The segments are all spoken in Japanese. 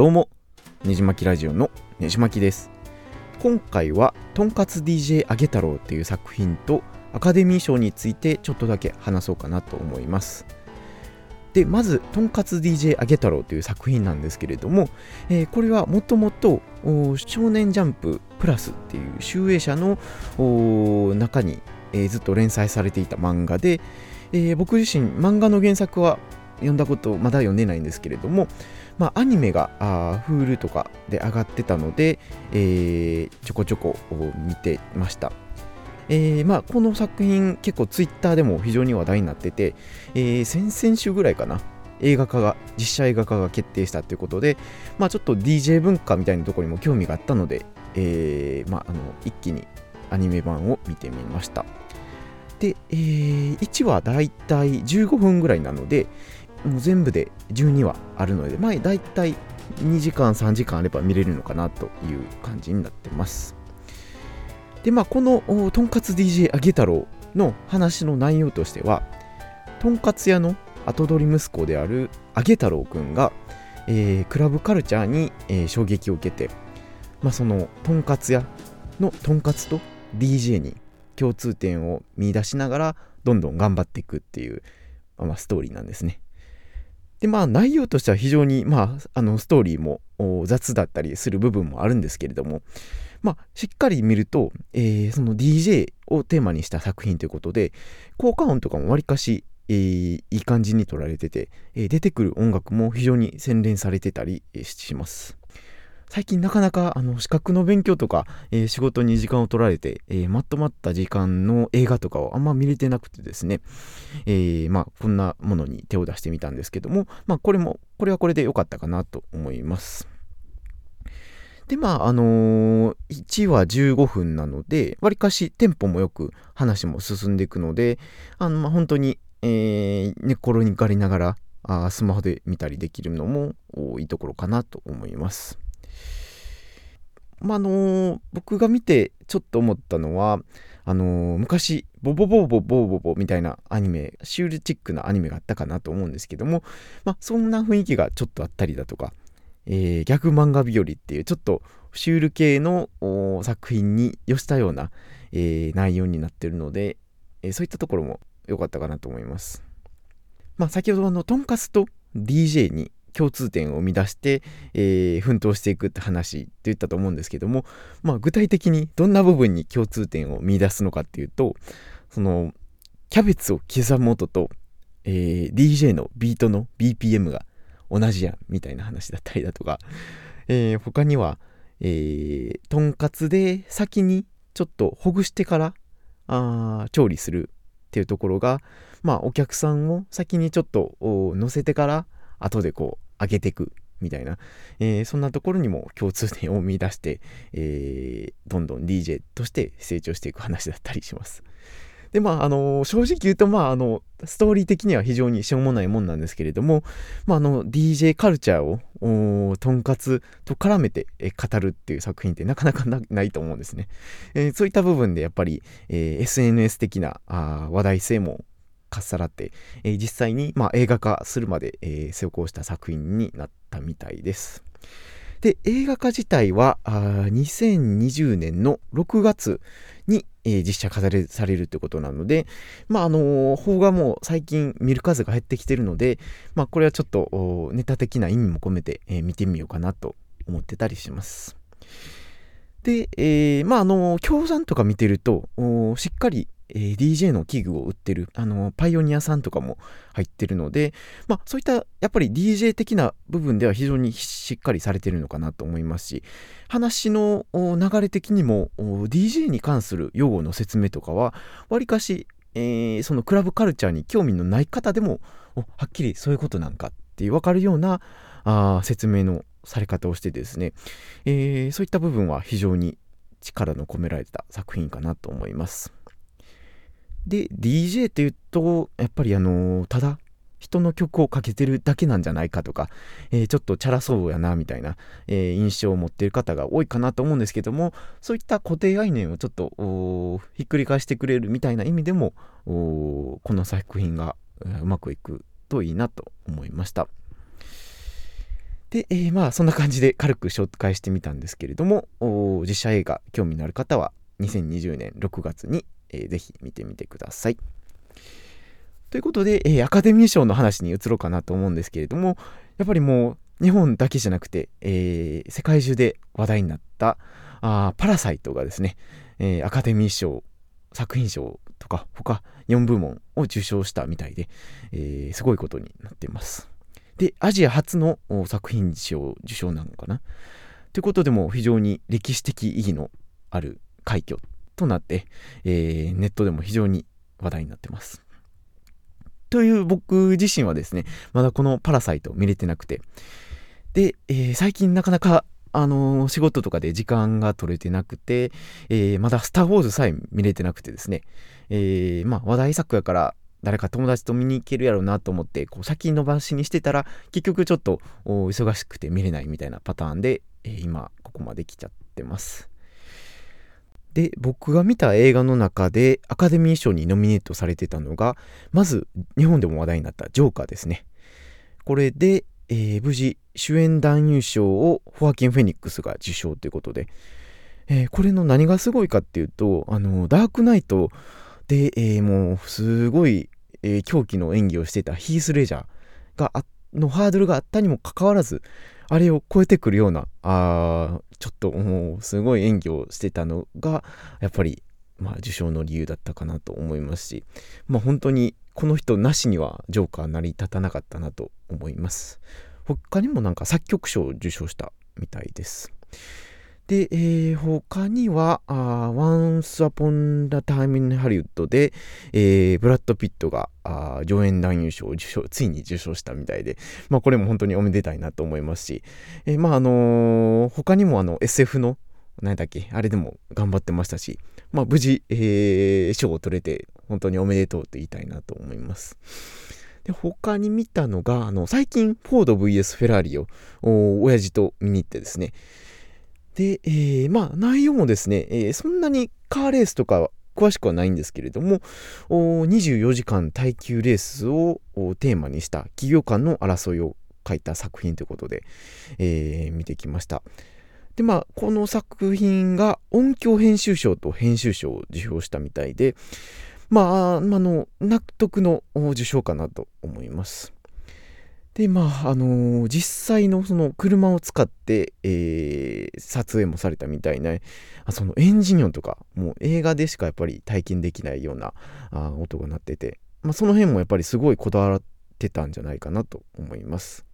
どうもねじまきラジオのねじまきです。今回はとんかつ DJ あげ太郎っていう作品とアカデミー賞についてちょっとだけ話そうかなと思います。でまずとんかつ DJ あげ太郎という作品なんですけれども、えー、これはもともと少年ジャンププラスっていう集英社の中に、えー、ずっと連載されていた漫画で、えー、僕自身漫画の原作は読んだことまだ読んでないんですけれども、まあ、アニメがあ Hulu とかで上がってたので、えー、ちょこちょこ見てました。えーまあ、この作品結構 Twitter でも非常に話題になってて、えー、先々週ぐらいかな映画化が実写映画化が決定したということで、まあ、ちょっと DJ 文化みたいなところにも興味があったので、えーまあ、あの一気にアニメ版を見てみましたで、えー、1話だいたい15分ぐらいなので、もう全部で12話あるので、まあ、大体2時間、3時間あれば見れるのかなという感じになってます。で、まあ、このとんかつ DJ あげ太郎の話の内容としては、とんかつ屋の後取り息子であるあげ太郎くんが、えー、クラブカルチャーに、えー、衝撃を受けて、まあ、そのとんかつ屋のとんかつと DJ に共通点を見出しながらどんどん頑張っていくっていう、まあ、ストーリーなんですね。で、まあ内容としては非常に、まあ、あのストーリーも雑だったりする部分もあるんですけれども、まあ、しっかり見ると、えー、その DJ をテーマにした作品ということで、効果音とかもわりかし、えー、いい感じに撮られてて、えー、出てくる音楽も非常に洗練されてたりします。最近なかなかあの資格の勉強とか、えー、仕事に時間を取られて、えー、まとまった時間の映画とかをあんま見れてなくてですね、えー、まあこんなものに手を出してみたんですけども、まあこれも、これはこれで良かったかなと思います。で、まあ、あのー、1話15分なので、わりかしテンポもよく話も進んでいくので、あの、まあ、本当に、えー、寝転がりながら、あスマホで見たりできるのもいいところかなと思います。まあ、のー、僕が見てちょっと思ったのは、あのー、昔、ボボボボボボボみたいなアニメ、シュールチックなアニメがあったかなと思うんですけども、まあ、そんな雰囲気がちょっとあったりだとか、えー、逆漫画日和っていうちょっとシュール系の作品に寄したような、えー、内容になってるので、えー、そういったところも良かったかなと思います。まあ、先ほどあのとんかつと DJ に共通点を生み出して、えー、奮闘していくって話って言ったと思うんですけども、まあ、具体的にどんな部分に共通点を見出すのかっていうとそのキャベツを刻む音と、えー、DJ のビートの BPM が同じやんみたいな話だったりだとか、えー、他には、えー、とんかつで先にちょっとほぐしてからあ調理するっていうところがまあお客さんを先にちょっと乗せてから後でこう上げていくみたいな、えー、そんなところにも共通点を見出して、えー、どんどん DJ として成長していく話だったりします。で、まあ、あの、正直言うと、まあ、あの、ストーリー的には非常にしょうもないもんなんですけれども、まあ、あの、DJ カルチャーを、とんかつと絡めて語るっていう作品ってなかなかないと思うんですね。えー、そういった部分でやっぱり、え、SNS 的なあ話題性もかっさらって、えー、実際に、まあ、映画化するまで、えー、成功した作品になったみたいです。で、映画化自体はあ2020年の6月に、えー、実写化されされるということなので、まあ、あの、邦画も最近見る数が減ってきてるので、まあ、これはちょっとネタ的な意味も込めて、え、見てみようかなと思ってたりします。で、えー、まあ、あのー、協賛とか見てると、しっかりえー、DJ の器具を売ってる、あの、パイオニアさんとかも入ってるので、まあ、そういった、やっぱり DJ 的な部分では非常にしっかりされてるのかなと思いますし、話の流れ的にも、DJ に関する用語の説明とかは、わりかし、えー、そのクラブカルチャーに興味のない方でも、はっきりそういうことなんかって分かるようなあ説明のされ方をしてですね、えー、そういった部分は非常に力の込められた作品かなと思います。で DJ っていうとやっぱりあのただ人の曲をかけてるだけなんじゃないかとか、えー、ちょっとチャラそうやなみたいな、えー、印象を持ってる方が多いかなと思うんですけどもそういった固定概念をちょっとひっくり返してくれるみたいな意味でもこの作品がうまくいくといいなと思いました。で、えー、まあそんな感じで軽く紹介してみたんですけれども実写映画興味のある方は2020年6月に、えー、ぜひ見てみてください。ということで、えー、アカデミー賞の話に移ろうかなと思うんですけれどもやっぱりもう日本だけじゃなくて、えー、世界中で話題になったあパラサイトがですね、えー、アカデミー賞作品賞とか他4部門を受賞したみたいで、え、すごいことになっています。で、アジア初の作品賞受賞なのかな？ということでも非常に歴史的意義のある快挙となって、えー、ネットでも非常に話題になってます。という僕自身はですね、まだこのパラサイト見れてなくて、で、えー、最近なかなかあのー、仕事とかで時間が取れてなくて、えー、まだスター・ウォーズさえ見れてなくてですね、え、まあ話題作やから誰か友達と見に行けるやろうなと思ってこう先延ばしにしてたら結局ちょっと忙しくて見れないみたいなパターンで、え、今ここまで来ちゃってます。で僕が見た映画の中でアカデミー賞にノミネートされてたのがまず日本でも話題になったジョーカーですね。これで、えー、無事主演男優賞をホアキン・フェニックスが受賞ということで、えー、これの何がすごいかっていうとあのダークナイトで、えー、もうすごい、えー、狂気の演技をしてたヒース・レジャーがのハードルがあったにもかかわらずあれを超えてくるようなあちょっともうすごい演技をしてたのがやっぱりまあ受賞の理由だったかなと思いますしまあ本当にこの人なしにはジョーカー成り立たなかったなと思います。他にもなんか作曲賞を受賞したみたいです。で、えー、他には、あ Once Upon a Time in Hollywood で、えー、ブラッド・ピットがあ上演男優賞を受賞、ついに受賞したみたいで、まあこれも本当におめでたいなと思いますし、えー、まああのー、他にもあの SF の、何だっけ、あれでも頑張ってましたし、まあ無事、えー、賞を取れて、本当におめでとうと言いたいなと思います。で他に見たのが、あの最近、フォード VS フェラーリをお親父と見に行ってですね、で、えー、まあ内容もですね、えー、そんなにカーレースとかは詳しくはないんですけれども、24時間耐久レースをテーマにした企業間の争いを書いた作品ということで、えー、見てきました。で、まあ、この作品が音響編集賞と編集賞を受賞したみたいで、まあ、あの、納得の受賞かなと思います。で、まあ、あのー、実際のその車を使って、えー、撮影もされたみたいな、そのエンジン音とか、もう映画でしかやっぱり体験できないようなあ音が鳴ってて、まあ、その辺もやっぱりすごいこだわってたんじゃないかなと思います。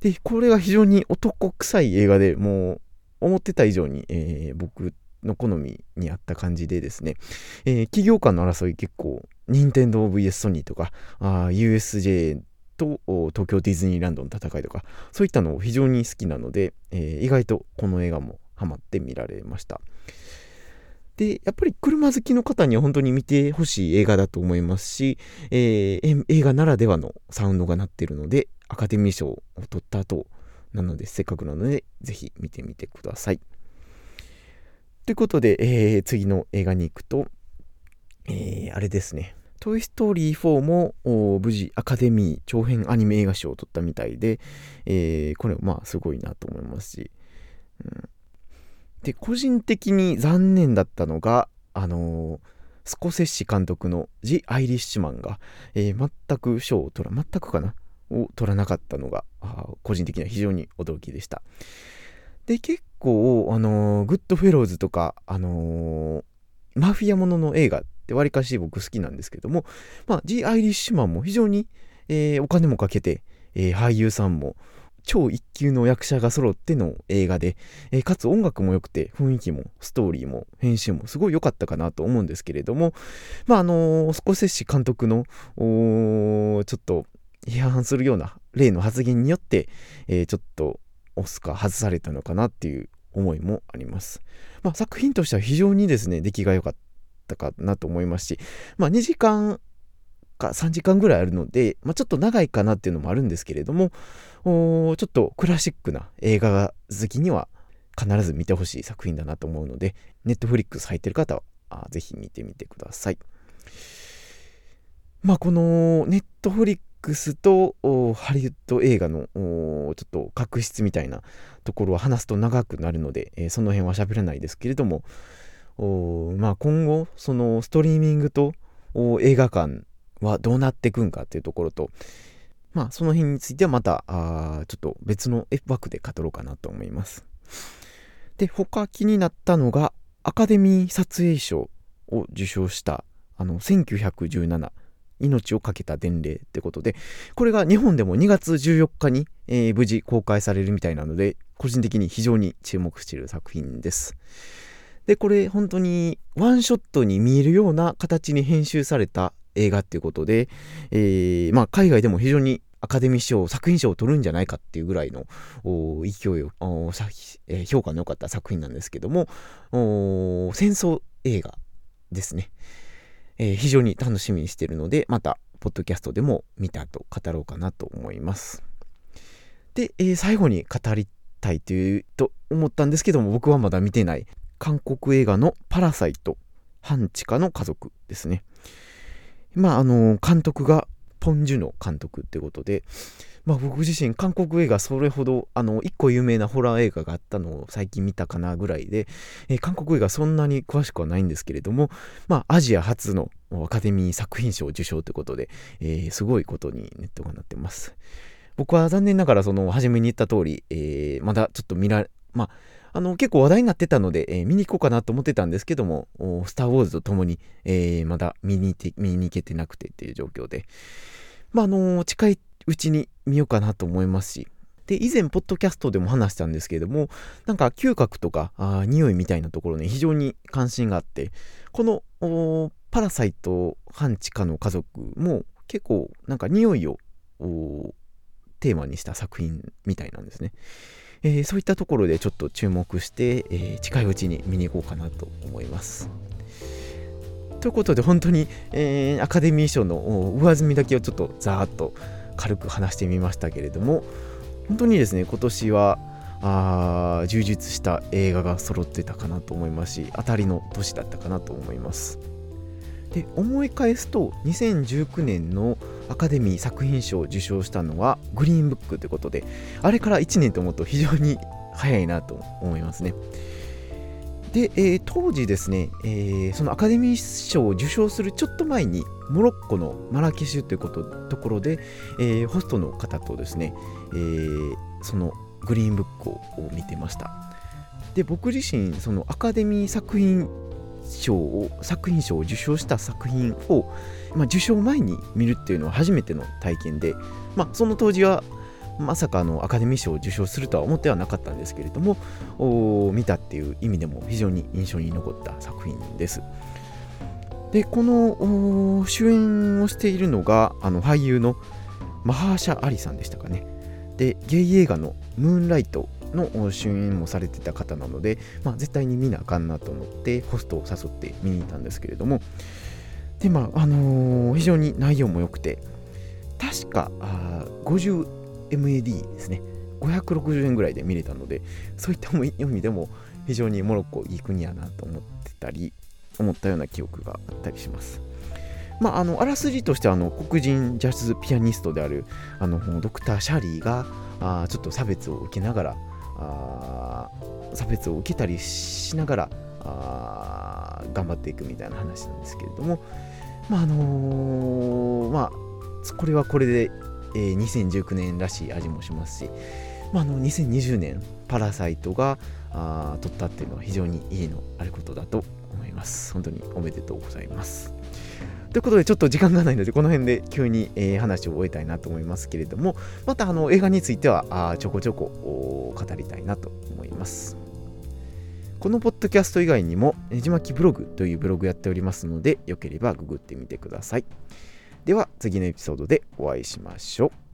で、これが非常に男臭い映画でもう思ってた以上に、えー、僕の好みに合った感じでですね、えー、企業間の争い結構、任天堂 VS ソニーとか、USJ と東京ディズニーランドの戦いとかそういったのを非常に好きなので、えー、意外とこの映画もハマって見られました。でやっぱり車好きの方には本当に見てほしい映画だと思いますし、えー、映画ならではのサウンドが鳴ってるのでアカデミー賞を取った後なのでせっかくなのでぜひ見てみてください。ということで、えー、次の映画に行くと、えー、あれですね。トイ・ストーリー4も無事アカデミー長編アニメ映画賞を取ったみたいで、えー、これまあすごいなと思いますし、うん、で個人的に残念だったのがあのー、スコセッシ監督の「ジ・アイリッシュマンが」えー、全く賞を取ら全くかなを取らなかったのが個人的には非常に驚きでした。で結構あのグッドフェローズとかあのマフィアものの映画ってわりかし僕好きなんですけども、まあ、ジ・アイリッシュマンも非常に、えー、お金もかけて、えー、俳優さんも超一級の役者が揃っての映画で、えー、かつ音楽も良くて雰囲気もストーリーも編集もすごい良かったかなと思うんですけれどもまああのー、スコセッシ監督のちょっと批判するような例の発言によって、えー、ちょっとオスカー外されたのかなっていう思いもあります。まあ、作品としては非常にですね出来が良かっったかなと思いますし、まあ、2時間か3時間ぐらいあるので、まあ、ちょっと長いかなっていうのもあるんですけれどもちょっとクラシックな映画好きには必ず見てほしい作品だなと思うのでネットフリックス入ってる方はぜひ見てみてください。まあこのネットフリックスとハリウッド映画のちょっと確執みたいなところは話すと長くなるので、えー、その辺は喋らないですけれどもまあ、今後そのストリーミングと映画館はどうなっていくんかっていうところとまあその辺についてはまたあちょっと別の枠で語ろうかなと思いますで他気になったのがアカデミー撮影賞を受賞したあの1917命を懸けた伝令ってことで、これが日本でも2月14日に、えー、無事公開されるみたいなので、個人的に非常に注目している作品です。で、これ本当にワンショットに見えるような形に編集された映画っていうことで、えー、まあ、海外でも非常にアカデミー賞、作品賞を取るんじゃないかっていうぐらいの勢いを、評価の良かった作品なんですけども、戦争映画ですね。えー、非常に楽しみにしているので、また、ポッドキャストでも見たと語ろうかなと思います。で、えー、最後に語りたいというと思ったんですけども、僕はまだ見てない韓国映画のパラサイト、半地下の家族ですね。まあ、あの、監督がポン・ジュノ監督ってことで、まあ、僕自身韓国映画それほどあの1個有名なホラー映画があったのを最近見たかなぐらいで、えー、韓国映画そんなに詳しくはないんですけれども、まあ、アジア初のアカデミー作品賞受賞ということで、えー、すごいことにネットがなってます。僕は残念ながらその初めに言った通り、えー、まだちょっと見られ、まあ、あの結構話題になってたので、えー、見に行こうかなと思ってたんですけども、スター・ウォーズと共に、えー、まだ見に見に行けてなくてっていう状況で、まあ、あの近いうちに見ようかなと思いますし、で、以前、ポッドキャストでも話したんですけれども、なんか嗅覚とか、あ匂いみたいなところに非常に関心があって、この、パラサイト半地下の家族も結構、なんか匂いをテーマにした作品みたいなんですね。えー、そういったところでちょっと注目して、えー、近いうちに見に行こうかなと思います。ということで本当に、えー、アカデミー賞の上積みだけをちょっとざーっと軽く話してみましたけれども本当にですね今年はあ充実した映画が揃ってたかなと思いますし当たりの年だったかなと思いますで思い返すと2019年のアカデミー作品賞を受賞したのはグリーンブックということであれから1年と思うと非常に早いなと思いますね。で、えー、当時ですね、えー、そのアカデミー賞を受賞するちょっと前にモロッコのマラケシュということところで、えー、ホストの方とですね、えー、そのグリーンブックを見てました。で僕自身そのアカデミー作品賞を作品賞を受賞した作品を、まあ、受賞前に見るっていうのは初めての体験で、まあ、その当時はまさかのアカデミー賞を受賞するとは思ってはなかったんですけれども見たっていう意味でも非常に印象に残った作品です。でこの主演をしているのがあの俳優のマハーシャ・アリさんでしたかね。でゲイ映画の「ムーンライト」の主演もされてた方なので、まあ、絶対に見なあかんなと思ってホストを誘って見に行ったんですけれどもでまああのー、非常に内容も良くて確か 50MAD ですね560円ぐらいで見れたのでそういった意味でも非常にモロッコいい国やなと思ってたり思ったような記憶があったりします。まあ、あのあらすじとしてあの黒人ジャズピアニストであるあのドクター・シャーリーがあちょっと差別を受けながらあ差別を受けたりしながらあ頑張っていくみたいな話なんですけれども、まああのー、まあ、これはこれで、えー、2019年らしい味もしますし、まあ、の2020年パラサイトがが取ったっていうのは非常にいいのあることだと思います。本当におめでとうございます。ということで、ちょっと時間がないので、この辺で急に、えー、話を終えたいなと思いますけれども、またあの映画についてはあちょこちょこ語りたいなと思います。このポッドキャスト以外にも、ねじまきブログというブログやっておりますので、よければググってみてください。では、次のエピソードでお会いしましょう。